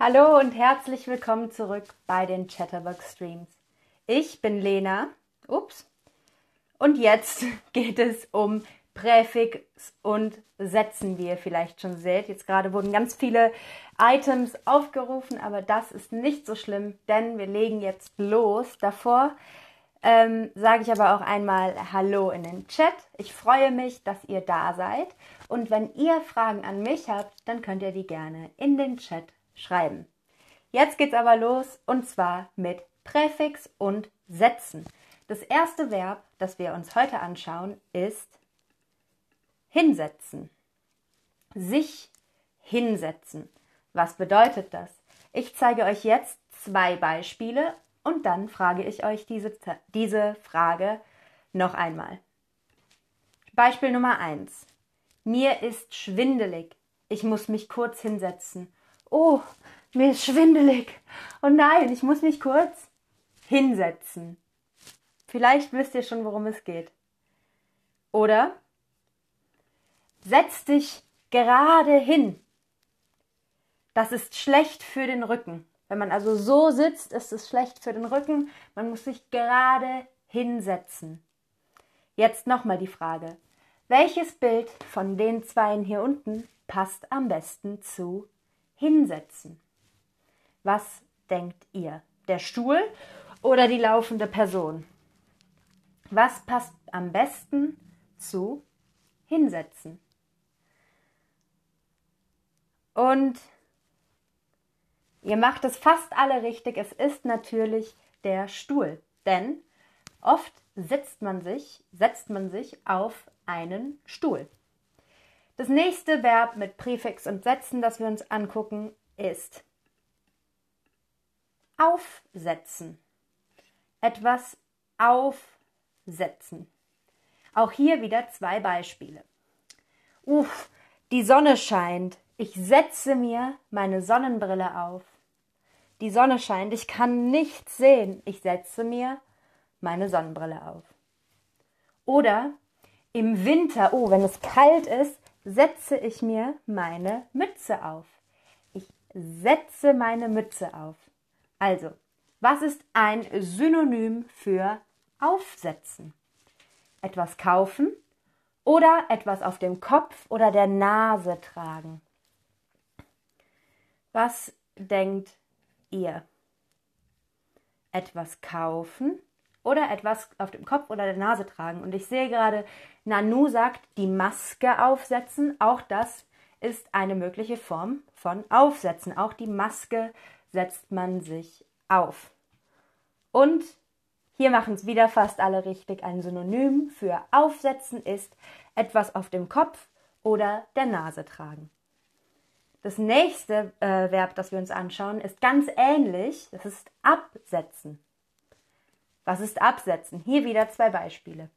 Hallo und herzlich willkommen zurück bei den Chatterbox Streams. Ich bin Lena. Ups. Und jetzt geht es um Präfix und Sätzen, wie ihr vielleicht schon seht. Jetzt gerade wurden ganz viele Items aufgerufen, aber das ist nicht so schlimm, denn wir legen jetzt los. Davor ähm, sage ich aber auch einmal Hallo in den Chat. Ich freue mich, dass ihr da seid. Und wenn ihr Fragen an mich habt, dann könnt ihr die gerne in den Chat schreiben. Jetzt geht's aber los und zwar mit Präfix und Sätzen. Das erste Verb, das wir uns heute anschauen, ist hinsetzen. Sich hinsetzen. Was bedeutet das? Ich zeige euch jetzt zwei Beispiele und dann frage ich euch diese, diese Frage noch einmal. Beispiel Nummer 1. Mir ist schwindelig. Ich muss mich kurz hinsetzen. Oh, mir ist schwindelig. Oh nein, ich muss mich kurz hinsetzen. Vielleicht wisst ihr schon, worum es geht. Oder setz dich gerade hin. Das ist schlecht für den Rücken. Wenn man also so sitzt, ist es schlecht für den Rücken. Man muss sich gerade hinsetzen. Jetzt nochmal die Frage. Welches Bild von den zweien hier unten passt am besten zu hinsetzen? Was denkt ihr? Der Stuhl oder die laufende Person? Was passt am besten zu hinsetzen? Und Ihr macht es fast alle richtig. Es ist natürlich der Stuhl. Denn oft sitzt man sich, setzt man sich auf einen Stuhl. Das nächste Verb mit Präfix und Sätzen, das wir uns angucken, ist aufsetzen. Etwas aufsetzen. Auch hier wieder zwei Beispiele. Uff, die Sonne scheint. Ich setze mir meine Sonnenbrille auf. Die Sonne scheint, ich kann nichts sehen. Ich setze mir meine Sonnenbrille auf. Oder im Winter, oh, wenn es kalt ist, setze ich mir meine Mütze auf. Ich setze meine Mütze auf. Also, was ist ein Synonym für aufsetzen? Etwas kaufen oder etwas auf dem Kopf oder der Nase tragen. Was denkt ihr etwas kaufen oder etwas auf dem Kopf oder der Nase tragen. Und ich sehe gerade, Nanu sagt, die Maske aufsetzen. Auch das ist eine mögliche Form von aufsetzen. Auch die Maske setzt man sich auf. Und hier machen es wieder fast alle richtig. Ein Synonym für aufsetzen ist etwas auf dem Kopf oder der Nase tragen. Das nächste äh, Verb, das wir uns anschauen, ist ganz ähnlich. Das ist absetzen. Was ist absetzen? Hier wieder zwei Beispiele.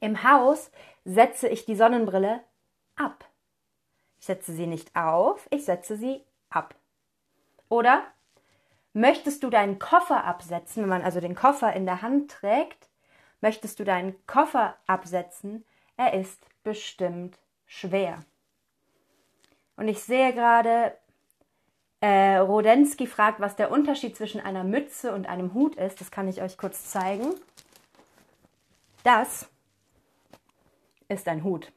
Im Haus setze ich die Sonnenbrille ab. Ich setze sie nicht auf, ich setze sie ab. Oder möchtest du deinen Koffer absetzen, wenn man also den Koffer in der Hand trägt, möchtest du deinen Koffer absetzen, er ist bestimmt schwer. Und ich sehe gerade, äh, Rodensky fragt, was der Unterschied zwischen einer Mütze und einem Hut ist. Das kann ich euch kurz zeigen. Das ist ein Hut.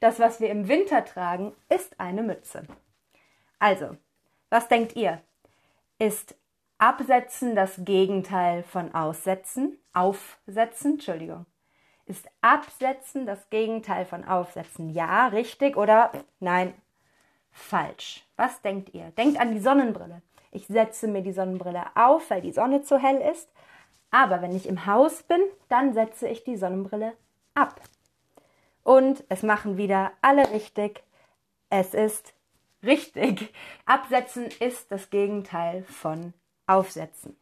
Das, was wir im Winter tragen, ist eine Mütze. Also, was denkt ihr? Ist Absetzen das Gegenteil von Aussetzen? Aufsetzen, Entschuldigung. Ist Absetzen das Gegenteil von Aufsetzen? Ja, richtig oder nein, falsch. Was denkt ihr? Denkt an die Sonnenbrille. Ich setze mir die Sonnenbrille auf, weil die Sonne zu hell ist. Aber wenn ich im Haus bin, dann setze ich die Sonnenbrille ab. Und es machen wieder alle richtig. Es ist richtig. Absetzen ist das Gegenteil von aufsetzen.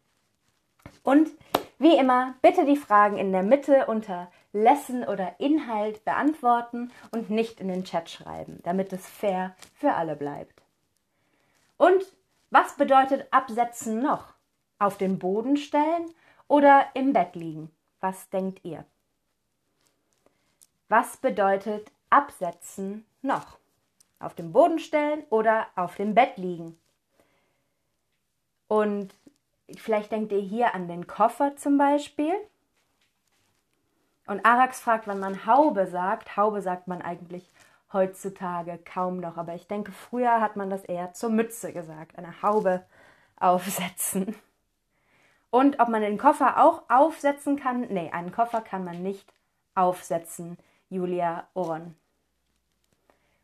Und wie immer, bitte die Fragen in der Mitte unter Lesson oder Inhalt beantworten und nicht in den Chat schreiben, damit es fair für alle bleibt. Und was bedeutet absetzen noch? Auf den Boden stellen oder im Bett liegen? Was denkt ihr? Was bedeutet absetzen noch? Auf dem Boden stellen oder auf dem Bett liegen? Und vielleicht denkt ihr hier an den Koffer zum Beispiel. Und Arax fragt, wann man Haube sagt. Haube sagt man eigentlich heutzutage kaum noch, aber ich denke, früher hat man das eher zur Mütze gesagt, eine Haube aufsetzen. Und ob man den Koffer auch aufsetzen kann? Nee, einen Koffer kann man nicht aufsetzen, Julia Oron.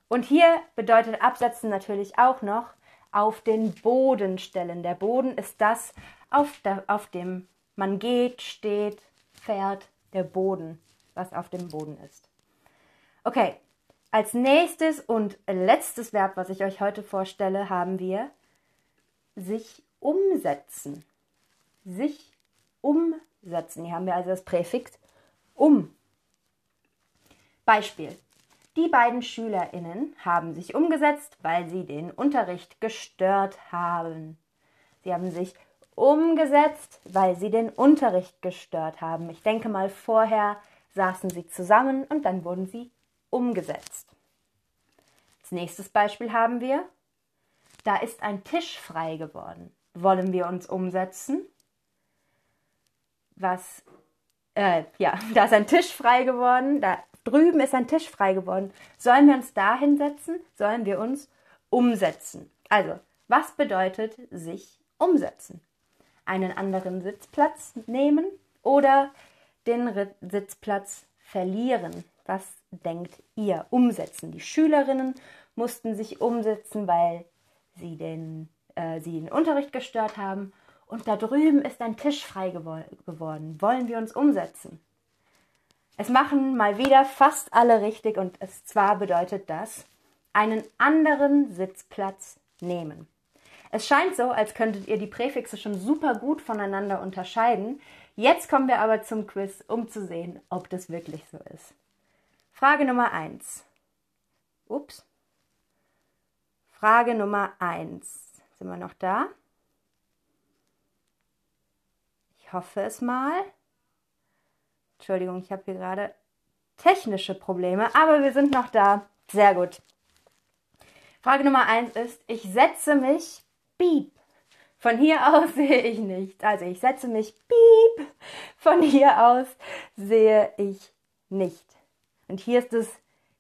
Und hier bedeutet absetzen natürlich auch noch auf den Boden stellen. Der Boden ist das, auf, der, auf dem man geht, steht, fährt, der Boden, was auf dem Boden ist. Okay, als nächstes und letztes Verb, was ich euch heute vorstelle, haben wir sich umsetzen. Sich umsetzen. Hier haben wir also das Präfix um. Beispiel. Die beiden Schülerinnen haben sich umgesetzt, weil sie den Unterricht gestört haben. Sie haben sich umgesetzt, weil sie den Unterricht gestört haben. Ich denke mal, vorher saßen sie zusammen und dann wurden sie umgesetzt. Als nächstes Beispiel haben wir, da ist ein Tisch frei geworden. Wollen wir uns umsetzen? Was, äh, ja, da ist ein Tisch frei geworden, da drüben ist ein Tisch frei geworden. Sollen wir uns da hinsetzen? Sollen wir uns umsetzen? Also, was bedeutet sich umsetzen? Einen anderen Sitzplatz nehmen oder den Sitzplatz verlieren? Was denkt ihr? Umsetzen. Die Schülerinnen mussten sich umsetzen, weil sie den, äh, sie den Unterricht gestört haben. Und da drüben ist ein Tisch frei geworden. Wollen wir uns umsetzen? Es machen mal wieder fast alle richtig und es zwar bedeutet das, einen anderen Sitzplatz nehmen. Es scheint so, als könntet ihr die Präfixe schon super gut voneinander unterscheiden. Jetzt kommen wir aber zum Quiz, um zu sehen, ob das wirklich so ist. Frage Nummer 1. Ups. Frage Nummer 1. Sind wir noch da? Ich hoffe es mal. Entschuldigung, ich habe hier gerade technische Probleme, aber wir sind noch da. Sehr gut. Frage Nummer eins ist, ich setze mich piep. Von hier aus sehe ich nichts. Also ich setze mich piep. Von hier aus sehe ich nicht. Und hier ist es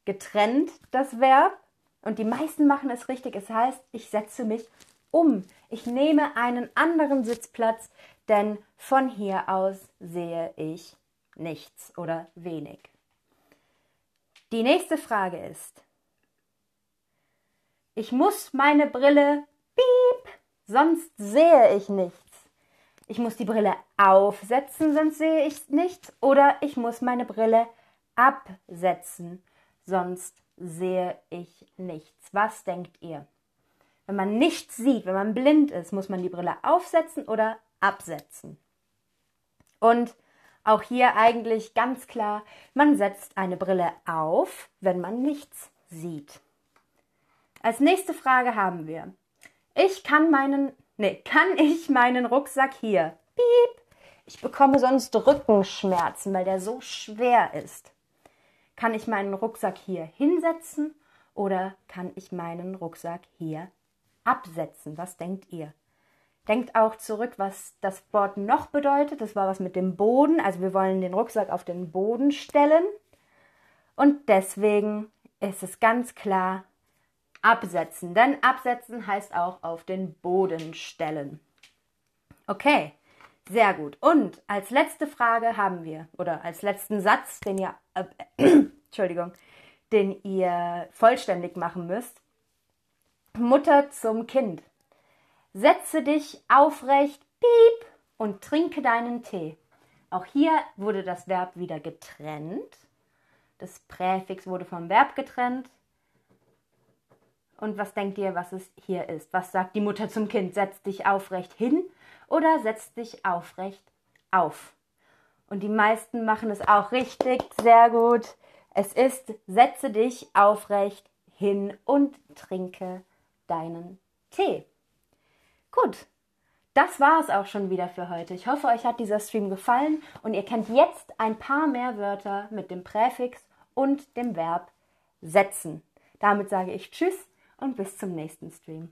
getrennt, das Verb. Und die meisten machen es richtig. Es heißt, ich setze mich um. Ich nehme einen anderen Sitzplatz, denn von hier aus sehe ich nichts oder wenig. Die nächste Frage ist, ich muss meine Brille piep, sonst sehe ich nichts. Ich muss die Brille aufsetzen, sonst sehe ich nichts. Oder ich muss meine Brille absetzen, sonst sehe ich nichts. Was denkt ihr? Wenn man nichts sieht, wenn man blind ist, muss man die Brille aufsetzen oder absetzen. Und auch hier eigentlich ganz klar, man setzt eine Brille auf, wenn man nichts sieht. Als nächste Frage haben wir, ich kann meinen, nee, kann ich meinen Rucksack hier, piep, ich bekomme sonst Rückenschmerzen, weil der so schwer ist. Kann ich meinen Rucksack hier hinsetzen oder kann ich meinen Rucksack hier absetzen? Was denkt ihr? Denkt auch zurück, was das Wort noch bedeutet. Das war was mit dem Boden. Also wir wollen den Rucksack auf den Boden stellen. Und deswegen ist es ganz klar absetzen. Denn absetzen heißt auch auf den Boden stellen. Okay, sehr gut. Und als letzte Frage haben wir, oder als letzten Satz, den ihr, äh, Entschuldigung, den ihr vollständig machen müsst. Mutter zum Kind. Setze dich aufrecht, piep, und trinke deinen Tee. Auch hier wurde das Verb wieder getrennt. Das Präfix wurde vom Verb getrennt. Und was denkt ihr, was es hier ist? Was sagt die Mutter zum Kind? Setz dich aufrecht hin oder setz dich aufrecht auf? Und die meisten machen es auch richtig, sehr gut. Es ist, setze dich aufrecht hin und trinke deinen Tee. Gut, das war es auch schon wieder für heute. Ich hoffe, euch hat dieser Stream gefallen und ihr kennt jetzt ein paar mehr Wörter mit dem Präfix und dem Verb setzen. Damit sage ich Tschüss und bis zum nächsten Stream.